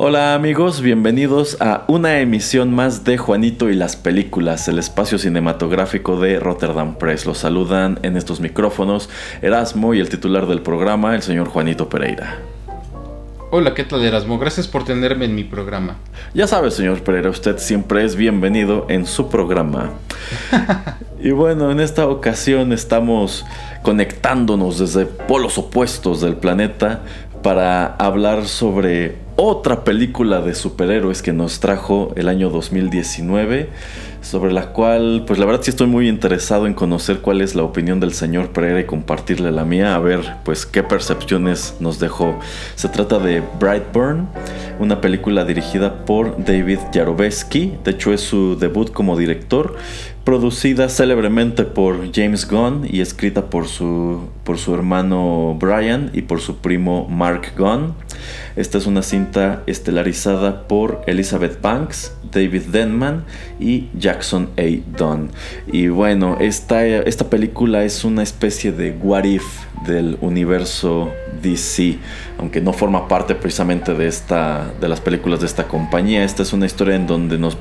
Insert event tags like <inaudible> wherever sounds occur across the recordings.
Hola amigos, bienvenidos a una emisión más de Juanito y las películas, el espacio cinematográfico de Rotterdam Press. Los saludan en estos micrófonos Erasmo y el titular del programa, el señor Juanito Pereira. Hola, ¿qué tal Erasmo? Gracias por tenerme en mi programa. Ya sabe, señor Pereira, usted siempre es bienvenido en su programa. <laughs> y bueno, en esta ocasión estamos conectándonos desde polos opuestos del planeta para hablar sobre otra película de superhéroes que nos trajo el año 2019, sobre la cual, pues la verdad sí estoy muy interesado en conocer cuál es la opinión del señor Pereira y compartirle la mía, a ver pues qué percepciones nos dejó. Se trata de Brightburn, una película dirigida por David Yarovesky, de hecho es su debut como director, producida célebremente por James Gunn y escrita por su, por su hermano Brian y por su primo Mark Gunn. Esta es una cinta estelarizada por Elizabeth Banks, David Denman y Jackson A. Dunn. Y bueno, esta, esta película es una especie de what if del universo DC, aunque no forma parte precisamente de, esta, de las películas de esta compañía. Esta es una historia en donde nos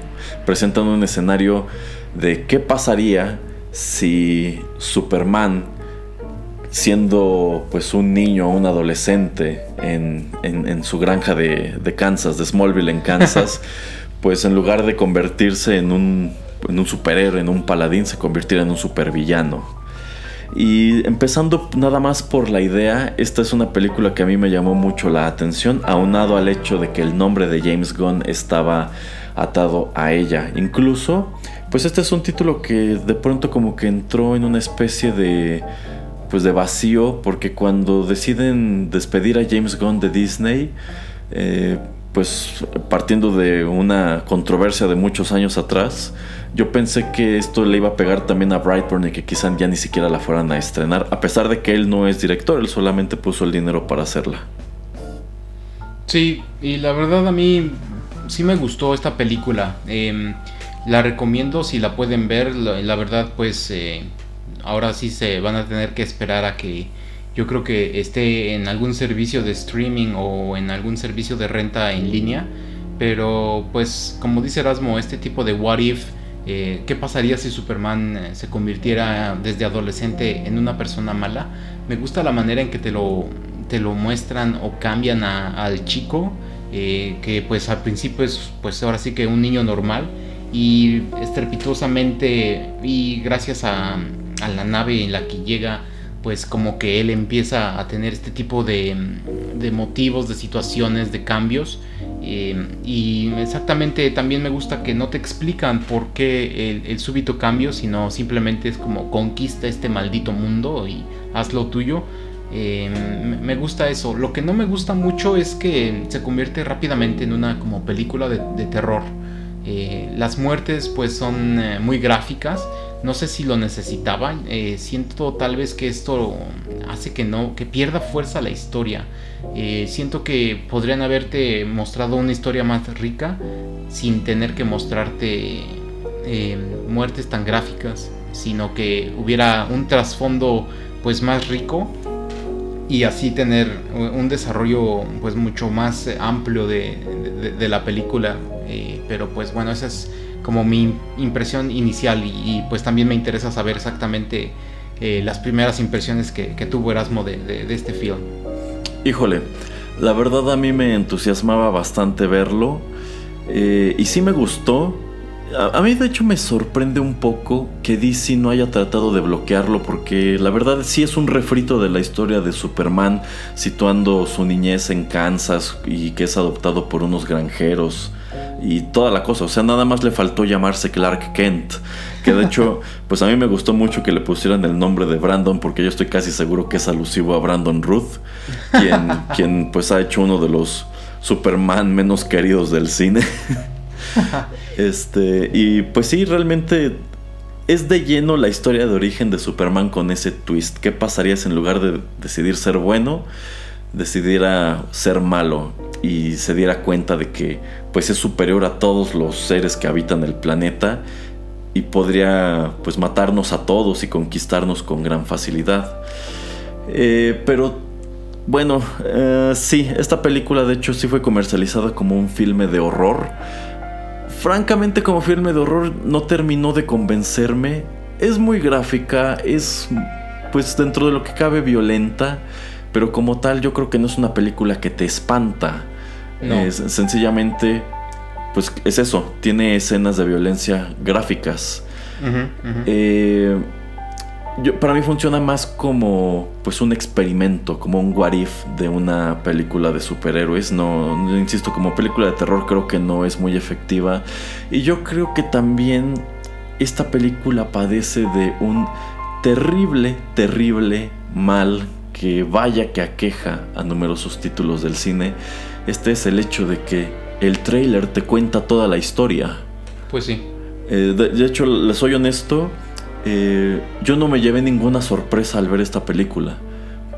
presentan un escenario de qué pasaría si Superman, siendo pues un niño, un adolescente en, su granja de, Kansas, de Smallville en Kansas, <laughs> pues en lugar de convertirse en un, en un superhéroe, en un paladín, se convirtiera en un supervillano. Y empezando nada más por la idea, esta es una película que a mí me llamó mucho la atención, aunado al hecho de que el nombre de James Gunn estaba atado a ella. Incluso pues este es un título que de pronto como que entró en una especie de pues de vacío porque cuando deciden despedir a James Gunn de Disney eh, pues partiendo de una controversia de muchos años atrás yo pensé que esto le iba a pegar también a Brightburn y que quizá ya ni siquiera la fueran a estrenar a pesar de que él no es director él solamente puso el dinero para hacerla sí y la verdad a mí sí me gustó esta película eh, la recomiendo si la pueden ver. La, verdad, pues eh, ahora sí se van a tener que esperar a que yo creo que esté en algún servicio de streaming o en algún servicio de renta en línea. Pero pues como dice Erasmo, este tipo de what if, eh, ¿qué pasaría si Superman eh, se convirtiera desde adolescente en una persona mala? Me gusta la manera en que te lo, te lo muestran o cambian al chico, que pues al principio es pues ahora sí que un niño normal y estrepitosamente y gracias a, la nave en la que llega pues como que él empieza a tener este tipo de, motivos, de situaciones, de cambios. Eh, y exactamente también me gusta que no te explican por qué el, súbito cambio, sino simplemente es como conquista este maldito mundo y haz lo tuyo. Eh, me gusta eso. Lo que no me gusta mucho es que se convierte rápidamente en una como película de terror. Eh, las muertes pues son muy gráficas. No sé si lo necesitaban. Eh, siento tal vez que esto hace que no, que pierda fuerza la historia. siento que podrían haberte mostrado una historia más rica sin tener que mostrarte muertes tan gráficas, sino que hubiera un trasfondo pues más rico y así tener un desarrollo pues mucho más amplio de, la película eh, pero pues bueno esa es como mi impresión inicial y, pues también me interesa saber exactamente eh, las primeras impresiones que, tuvo Erasmo de, este film híjole la verdad a mí me entusiasmaba bastante verlo Eh, y sí me gustó. A, mí de hecho me sorprende un poco que DC no haya tratado de bloquearlo porque la verdad sí es un refrito de la historia de Superman situando su niñez en Kansas y que es adoptado por unos granjeros y toda la cosa. O sea, nada más le faltó llamarse Clark Kent. Que de hecho, <laughs> pues a mí me gustó mucho que le pusieran el nombre de Brandon porque yo estoy casi seguro que es alusivo a Brandon Ruth, quien, <laughs> quien pues ha hecho uno de los Superman menos queridos del cine. <laughs> este, y pues sí, realmente es de lleno la historia de origen de Superman con ese twist. ¿Qué pasaría si en lugar de decidir ser bueno, decidiera ser malo y se diera cuenta de que pues es superior a todos los seres que habitan el planeta y podría pues matarnos a todos y conquistarnos con gran facilidad. Eh, pero bueno, eh, sí, esta película de hecho sí fue comercializada como un filme de horror. Francamente como filme de horror no terminó de convencerme. Es muy gráfica, es pues dentro de lo que cabe violenta, pero como tal yo creo que no es una película que te espanta. Es, sencillamente, pues es eso, tiene escenas de violencia gráficas. Eh, para mí funciona más como pues un experimento, como un what if de una película de superhéroes. No, insisto, como película de terror creo que no es muy efectiva. Y yo creo que también esta película padece de un terrible, terrible mal que vaya que aqueja a numerosos títulos del cine. Este es el hecho de que el trailer te cuenta toda la historia. Pues sí. Eh, de hecho, les soy honesto eh, yo no me llevé ninguna sorpresa al ver esta película,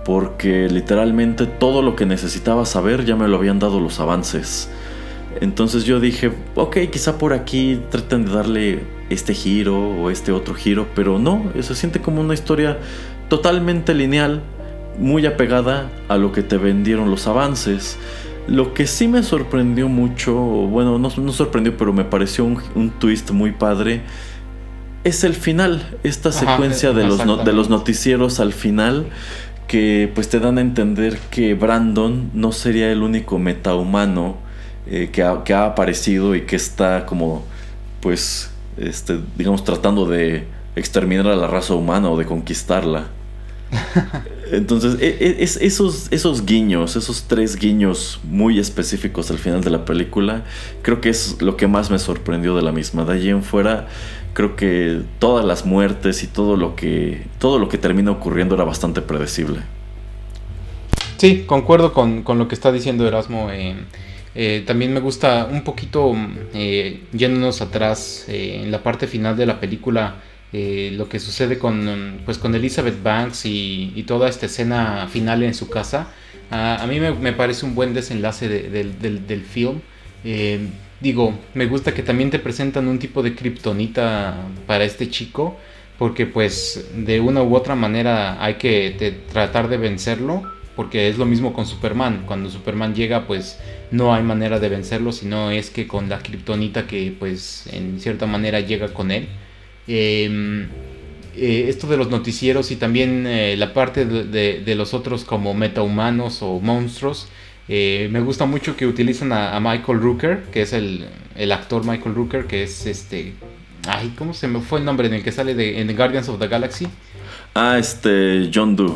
porque literalmente todo lo que necesitaba saber ya me lo habían dado los avances. Entonces yo dije, ok, quizá por aquí traten de darle este giro o este otro giro, pero no, se siente como una historia totalmente lineal, muy apegada a lo que te vendieron los avances. Lo que sí me sorprendió mucho, bueno, no, no sorprendió, pero me pareció un, un twist muy padre, es el final, esta secuencia de los, de los noticieros al final que pues te dan a entender que Brandon no sería el único metahumano eh, que, ha, que, ha, aparecido y que está como pues este, digamos tratando de exterminar a la raza humana o de conquistarla. <laughs> Entonces, e, e, es, esos, esos guiños, esos tres guiños muy específicos al final de la película, creo que es lo que más me sorprendió de la misma. De allí en fuera, creo que todas las muertes y todo lo que todo lo que termina ocurriendo era bastante predecible. Sí, concuerdo con, lo que está diciendo Erasmo. Eh, eh, también me gusta un poquito eh, yéndonos atrás eh, en la parte final de la película. Lo que sucede con, pues, con Elizabeth Banks y, toda esta escena final en su casa. a mí me, parece un buen desenlace del, del, film digo, me gusta que también te presentan un tipo de kriptonita para este chico, porque pues de una u otra manera hay que tratar de vencerlo, porque es lo mismo con Superman, cuando Superman llega pues no hay manera de vencerlo, sino es que con la kriptonita que pues en cierta manera llega con él. Em, eh, esto de los noticieros y también eh, la parte de, de, los otros como metahumanos o monstruos, eh, me gusta mucho que utilizan a, Michael Rooker, que es el, actor Michael Rooker, que es este. Ay, ¿cómo se me fue el nombre en el que sale de, en The Guardians of the Galaxy? Ah, este. John Doe.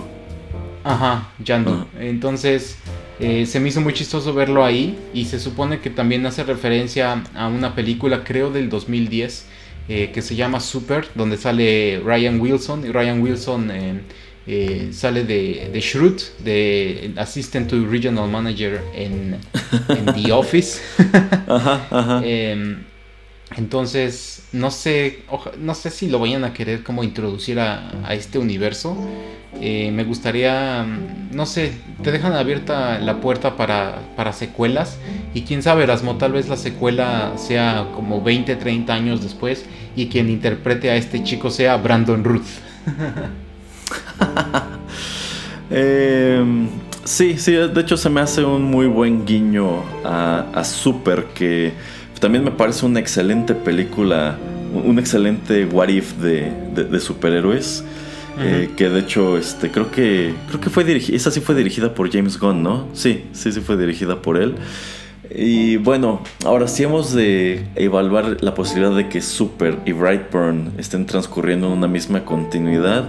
Ajá, John Doe. Entonces, eh, se me hizo muy chistoso verlo ahí. Y se supone que también hace referencia a una película, creo, del 2010, eh, que se llama Super, donde sale Ryan Wilson. Y Ryan Wilson eh, sale de, de Shrewd, de Assistant to Regional Manager en, The <laughs> Office. Em, entonces, no sé, no sé si lo vayan a querer como introducir a, este universo. Eh, me gustaría, no sé, te dejan abierta la puerta para, para secuelas. Y quién sabe, Erasmo, tal vez la secuela sea como 20, 30 años después y quien interprete a este chico sea Brandon Ruth. <laughs> Em, sí, sí, de hecho se me hace un muy buen guiño a, Super, que también me parece una excelente película, un excelente what if de, superhéroes. Eh, que de hecho, este, creo que creo que fue dirigida, esa sí fue dirigida por James Gunn, ¿no? Sí, sí, sí fue dirigida por él. Y bueno, ahora sí hemos de evaluar la posibilidad de que Super y Brightburn estén transcurriendo en una misma continuidad.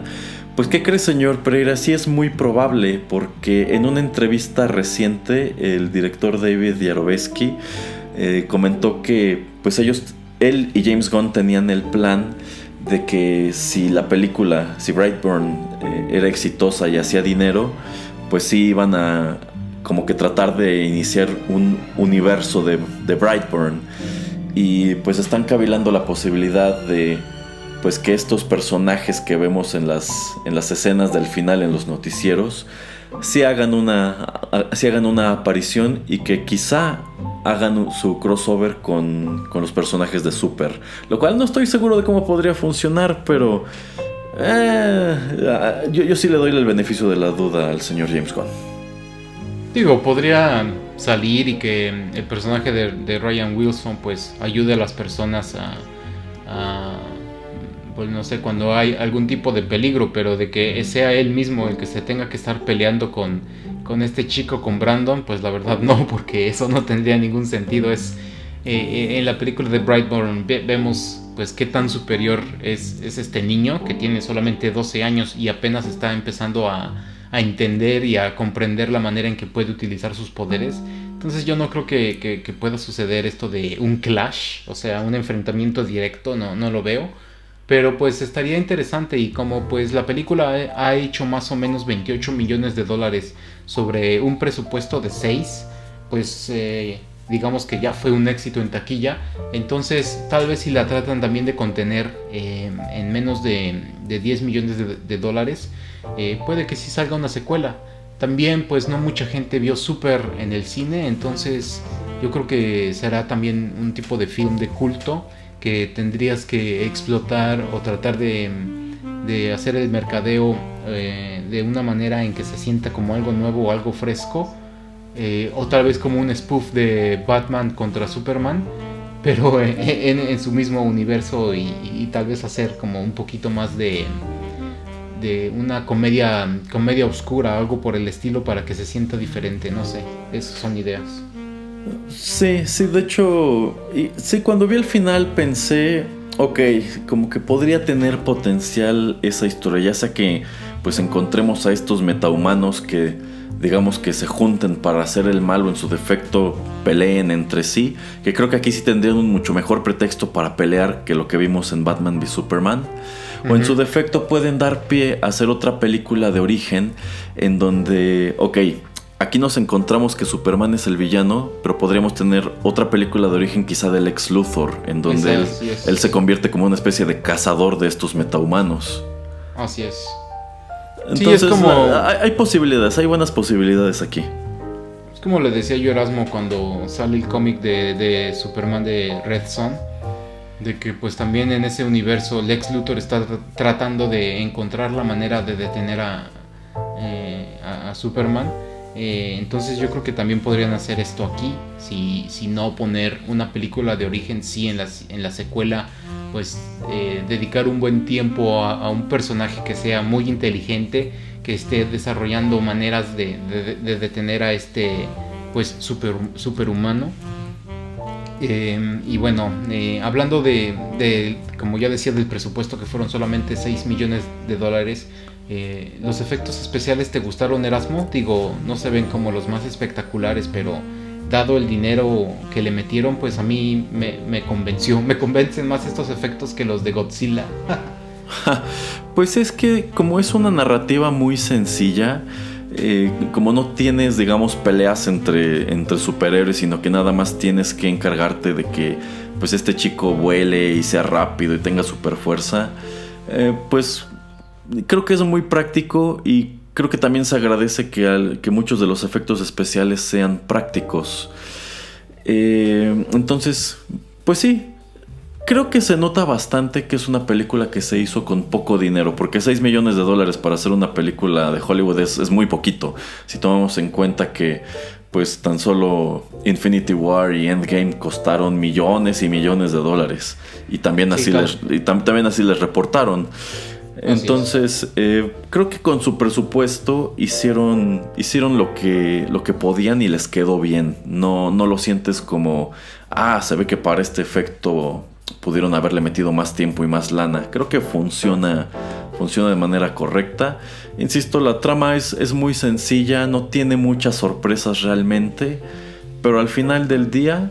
Pues ¿qué cree señor Pereira? Sí es muy probable porque en una entrevista reciente el director David Yarovesky eh, comentó que pues ellos, él y James Gunn tenían el plan de que si la película, si Brightburn eh, era exitosa y hacía dinero, pues sí iban a como que tratar de iniciar un universo de, de Brightburn. Y pues están cavilando la posibilidad de pues que estos personajes que vemos en las, en las escenas del final en los noticieros si hagan si hagan una aparición y que quizá hagan su crossover con, con, los personajes de Super. Lo cual no estoy seguro de cómo podría funcionar, pero eh, yo, yo, sí le doy el beneficio de la duda al señor James Gunn. Digo, podría salir y que el personaje de, de Ryan Wilson pues ayude a las personas a, a pues no sé, cuando hay algún tipo de peligro, pero de que sea él mismo el que se tenga que estar peleando con, con este chico, con Brandon, pues la verdad no, porque eso no tendría ningún sentido. Es eh, eh, en la película de Brightburn vemos pues qué tan superior es, es, este niño que tiene solamente 12 años y apenas está empezando a, entender y a comprender la manera en que puede utilizar sus poderes. Entonces yo no creo que, que, que pueda suceder esto de un clash, o sea, un enfrentamiento directo, no, no lo veo. Pero pues estaría interesante y como pues la película ha hecho más o menos 28 millones de dólares sobre un presupuesto de 6, pues eh, digamos que ya fue un éxito en taquilla. Entonces tal vez si la tratan también de contener eh, en menos de, 10 millones de, dólares, eh, puede que sí salga una secuela. También pues no mucha gente vio Super en el cine, entonces yo creo que será también un tipo de film de culto que tendrías que explotar o tratar de, hacer el mercadeo eh, de una manera en que se sienta como algo nuevo o algo fresco. Eh, o tal vez como un spoof de Batman contra Superman, pero <laughs> en, su mismo universo y, tal vez hacer como un poquito más de, de una comedia, comedia oscura, algo por el estilo para que se sienta diferente, no sé, esas son ideas. Sí, sí, de hecho, sí, cuando vi el final pensé, ok, como que podría tener potencial esa historia, ya sea que pues encontremos a estos metahumanos que digamos que se junten para hacer el mal o en su defecto peleen entre sí, que creo que aquí sí tendrían un mucho mejor pretexto para pelear que lo que vimos en Batman v Superman. O en su defecto pueden dar pie a hacer otra película de origen en donde, ok, Aquí nos encontramos que Superman es el villano, pero podríamos tener otra película de origen quizá del ex Luthor, en donde él, se convierte como una especie de cazador de estos metahumanos. Así es. Entonces, como... hay, posibilidades, hay buenas posibilidades aquí. Es como le decía yo Erasmo cuando sale el cómic de, Superman de Red Son, de que pues también en ese universo Lex Luthor está tratando de encontrar la manera de detener a, eh, a Superman eh, entonces yo creo que también podrían hacer esto aquí, si, no poner una película de origen, sí en la, secuela, pues eh, dedicar un buen tiempo a, un personaje que sea muy inteligente, que esté desarrollando maneras de, detener a este pues super, superhumano. Eh, y bueno, hablando de, de, como ya decía, del presupuesto que fueron solamente 6 millones de dólares, eh, ¿Los efectos especiales te gustaron, Erasmo? Digo, no se ven como los más espectaculares, pero dado el dinero que le metieron, pues a mí me, convenció. Me convencen más estos efectos que los de Godzilla. <laughs> pues es que como es una narrativa muy sencilla, eh, como no tienes, digamos, peleas entre, entre superhéroes, sino que nada más tienes que encargarte de que pues este chico vuele y sea rápido y tenga super fuerza, eh, pues creo que es muy práctico y creo que también se agradece que, que muchos de los efectos especiales sean prácticos. Eh, entonces, pues sí, creo que se nota bastante que es una película que se hizo con poco dinero, porque 6 millones de dólares para hacer una película de Hollywood es, muy poquito, si tomamos en cuenta que pues tan solo Infinity War y Endgame costaron millones y millones de dólares y también así, les, y también así les reportaron. Entonces, eh, creo que con su presupuesto hicieron, hicieron lo, que, lo que podían y les quedó bien. No, no lo sientes como, ah, se ve que para este efecto pudieron haberle metido más tiempo y más lana. Creo que funciona, funciona de manera correcta. Insisto, la trama es, es muy sencilla, no tiene muchas sorpresas realmente, pero al final del día,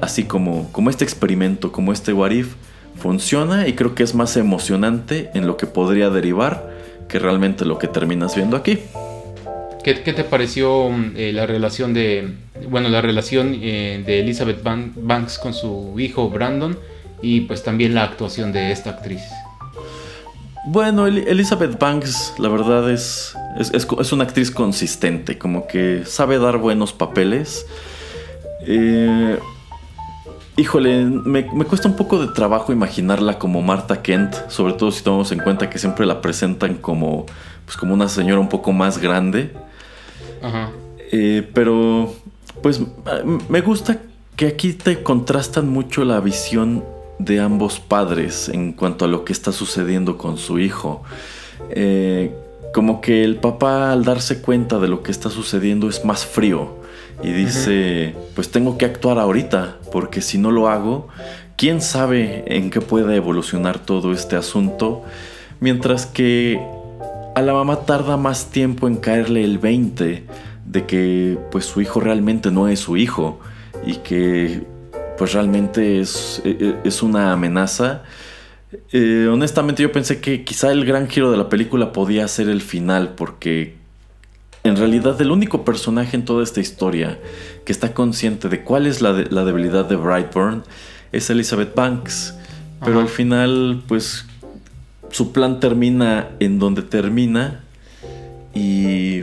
así como, como este experimento, como este Warif, funciona y creo que es más emocionante en lo que podría derivar que realmente lo que terminas viendo aquí. ¿Qué, te pareció eh, la relación de, bueno, la relación eh, de Elizabeth Banks con su hijo Brandon y pues también la actuación de esta actriz? Bueno, Elizabeth Banks, la verdad es es, es, una actriz consistente, como que sabe dar buenos papeles. Eh, híjole, me, cuesta un poco de trabajo imaginarla como Marta Kent, sobre todo si tomamos en cuenta que siempre la presentan como, pues como una señora un poco más grande. Ajá. Eh, pero, pues me gusta que aquí te contrastan mucho la visión de ambos padres en cuanto a lo que está sucediendo con su hijo. Eh, como que el papá al darse cuenta de lo que está sucediendo es más frío y dice, pues tengo que actuar ahorita, porque si no lo hago, ¿quién sabe en qué puede evolucionar todo este asunto? Mientras que a la mamá tarda más tiempo en caerle el 20 de que pues su hijo realmente no es su hijo y que pues realmente es, e, e, es una amenaza. Eh, honestamente yo pensé que quizá el gran giro de la película podía ser el final porque en realidad el único personaje en toda esta historia que está consciente de cuál es la, la debilidad de Brightburn es Elizabeth Banks. Pero al final pues su plan termina en donde termina y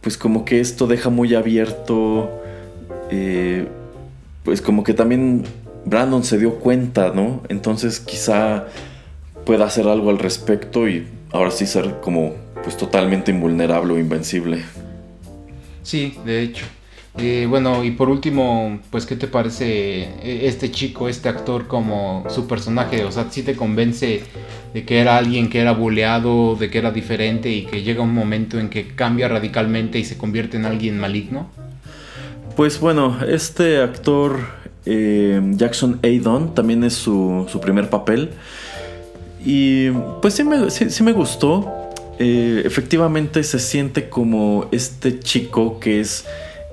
pues como que esto deja muy abierto eh, pues como que también Brandon se dio cuenta, ¿no? Entonces quizá pueda hacer algo al respecto y ahora sí ser como pues totalmente invulnerable o invencible. Sí, de hecho. Eh, bueno, y por último, pues, ¿qué te parece eh, este chico, este actor como su personaje? O sea, ¿sí te convence de que era alguien que era buleado, de que era diferente y que llega un momento en que cambia radicalmente y se convierte en alguien maligno? Pues bueno, este actor eh, Jackson Aidon también es su, primer papel. Y pues sí me, gustó. Eh, efectivamente se siente como este chico que es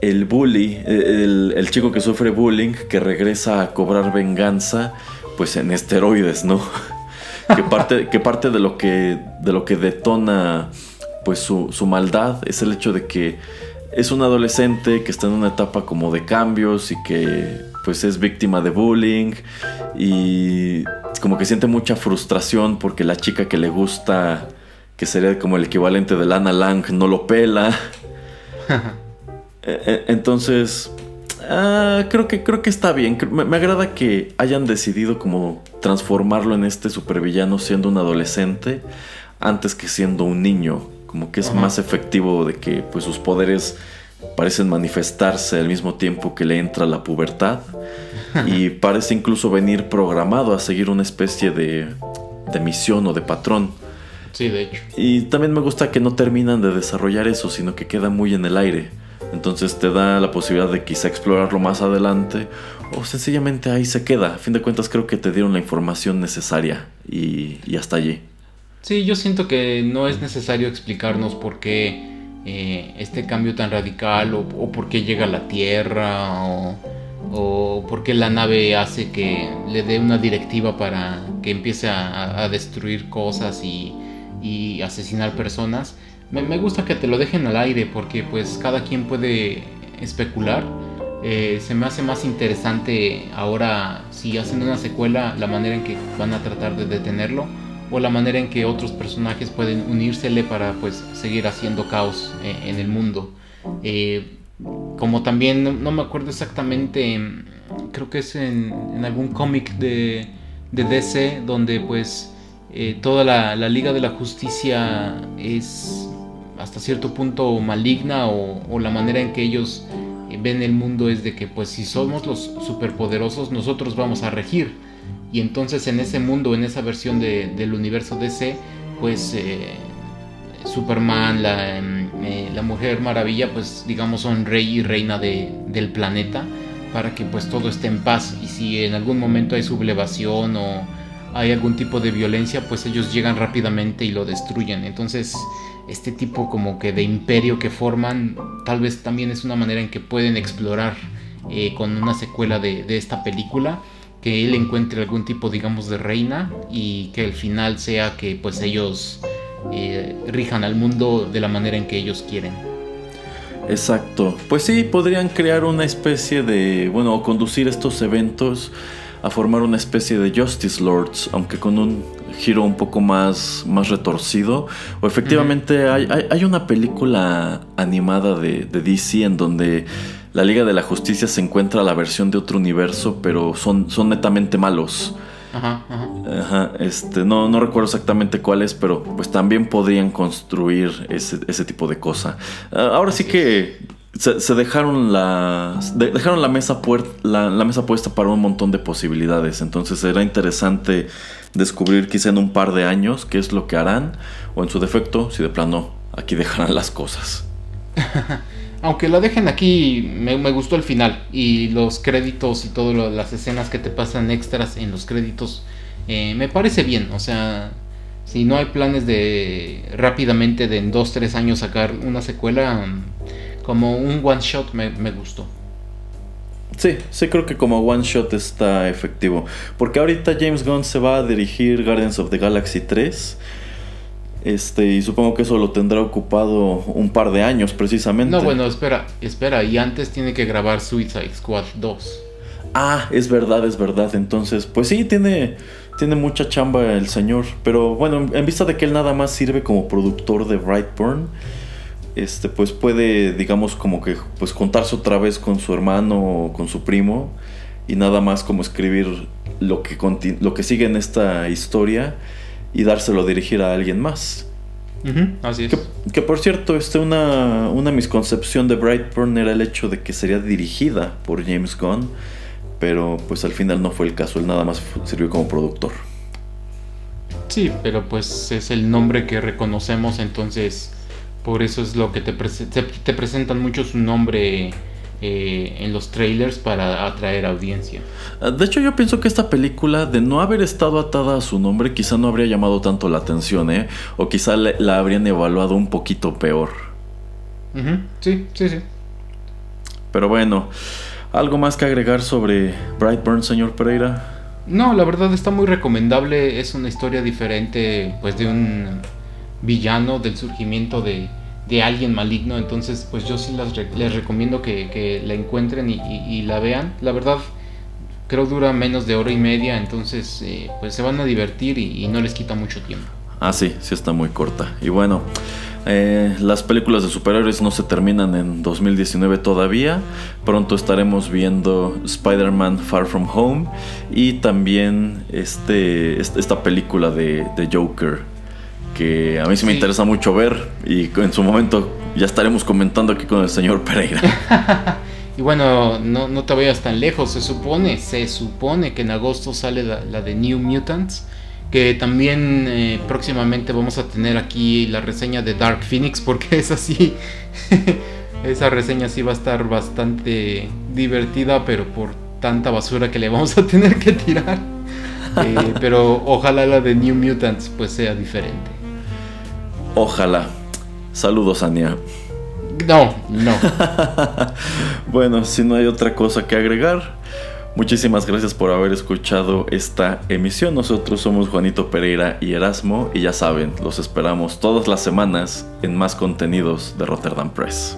el bully, el, chico que sufre bullying, que regresa a cobrar venganza, pues en esteroides, ¿no? <laughs> que, parte, que parte de lo que, de lo que detona pues su, su maldad es el hecho de que es un adolescente que está en una etapa como de cambios y que pues es víctima de bullying y como que siente mucha frustración porque la chica que le gusta, que sería como el equivalente de Lana Lang, no lo pela. <laughs> E, e, entonces, ah, creo, que, creo que está bien. Me, me, agrada que hayan decidido como transformarlo en este supervillano siendo un adolescente antes que siendo un niño como que es más efectivo de que pues sus poderes parecen manifestarse al mismo tiempo que le entra la pubertad <laughs> y parece incluso venir programado a seguir una especie de, de misión o de patrón. Sí, de hecho. Y también me gusta que no terminan de desarrollar eso, sino que queda muy en el aire. Entonces te da la posibilidad de quizá explorarlo más adelante o sencillamente ahí se queda. A fin de cuentas creo que te dieron la información necesaria y, y hasta allí. Sí, yo siento que no es necesario explicarnos por qué eh, este cambio tan radical o, por qué llega a la Tierra o, por qué la nave hace que le dé una directiva para que empiece a, destruir cosas y, asesinar personas. Me, gusta que te lo dejen al aire porque pues cada quien puede especular. Eh, se me hace más interesante ahora si hacen una secuela la manera en que van a tratar de detenerlo o la manera en que otros personajes pueden unírsele para pues seguir haciendo caos eh, en el mundo. Eh, como también, no, me acuerdo exactamente, creo que es en, algún cómic de, de, DC donde pues eh, toda la, Liga de la Justicia es hasta cierto punto maligna o, la manera en que ellos ven el mundo es de que pues si somos los superpoderosos nosotros vamos a regir. Y entonces en ese mundo, en esa versión del universo DC, pues eh, Superman, la, eh, la, Mujer Maravilla, pues digamos son rey y reina de, del planeta para que pues todo esté en paz. Y si en algún momento hay sublevación o hay algún tipo de violencia, pues ellos llegan rápidamente y lo destruyen. Entonces, este tipo como que de imperio que forman, tal vez también es una manera en que pueden explorar eh, con una secuela de, esta película, que él encuentre algún tipo, digamos, de reina y que el final sea que pues ellos eh, rijan al mundo de la manera en que ellos quieren. Exacto. Pues sí, podrían crear una especie de, bueno, conducir estos eventos a formar una especie de Justice Lords, aunque con un giro un poco más, más retorcido. O efectivamente hay, una película animada de, DC en donde la Liga de la Justicia se encuentra la versión de otro universo, pero son, son netamente malos. Ajá, ajá. este, no, no recuerdo exactamente cuál es, pero pues también podrían construir ese, ese tipo de cosa. Ah, ahora sí que se, dejaron, la, dejaron la, mesa la, mesa puesta para un montón de posibilidades. Entonces será interesante descubrir quizá en un par de años qué es lo que harán. O en su defecto, si de plano aquí dejarán las cosas. <laughs> Aunque la dejen aquí, me, gustó el final. Y los créditos y todas las escenas que te pasan extras en los créditos. Eh, me parece bien. O sea, si no hay planes de rápidamente de en 2-3 años sacar una secuela como un one shot me, gustó. Sí, sí creo que como one shot está efectivo. Porque ahorita James Gunn se va a dirigir Guardians of the Galaxy 3. Este, y supongo que eso lo tendrá ocupado un par de años precisamente. No, bueno, espera, espera, y antes tiene que grabar Suicide Squad 2. Ah, es verdad, es verdad. Entonces, pues sí, tiene, tiene mucha chamba el señor. Pero bueno, en vista de que él nada más sirve como productor de Brightburn este, pues puede, digamos, como que pues contarse otra vez con su hermano o con su primo y nada más como escribir lo que, lo que sigue en esta historia y dárselo a dirigir a alguien más. así es. Que, por cierto, este, una, una misconcepción de Brightburn era el hecho de que sería dirigida por James Gunn, pero pues al final no fue el caso, él nada más sirvió como productor. Sí, pero pues es el nombre que reconocemos, entonces por eso es lo que te, te presentan mucho su nombre eh, en los trailers para atraer audiencia. Ah, de hecho, yo pienso que esta película, de no haber estado atada a su nombre, quizá no habría llamado tanto la atención, ¿eh? O quizá la habrían evaluado un poquito peor. Sí, sí, sí. Pero bueno, ¿algo más que agregar sobre Brightburn, señor Pereira? No, la verdad está muy recomendable. Es una historia diferente, pues de un villano, del surgimiento de, alguien maligno. Entonces, pues yo sí les recomiendo que, la encuentren y, la vean. La verdad, creo dura menos de hora y media, entonces eh, pues se van a divertir y, no les quita mucho tiempo. Ah, sí, sí está muy corta. Y bueno, eh, las películas de superhéroes no se terminan en 2019 todavía. Pronto estaremos viendo Spider-Man Far From Home y también este, esta película de, de Joker que a mí sí me interesa mucho ver y en su momento ya estaremos comentando aquí con el señor Pereira. <laughs> y bueno, no, no, te vayas tan lejos, se supone, se supone que en agosto sale la, de New Mutants, que también eh, próximamente vamos a tener aquí la reseña de Dark Phoenix, porque <laughs> es así, <laughs> esa reseña sí va a estar bastante divertida, pero por tanta basura que le vamos a tener que tirar. Eh, pero ojalá la de New Mutants pues sea diferente. Ojalá. Saludos, Ania. No, no. <laughs> bueno, si no hay otra cosa que agregar, muchísimas gracias por haber escuchado esta emisión. Nosotros somos Juanito Pereira y Erasmo y ya saben, los esperamos todas las semanas en más contenidos de Rotterdam Press.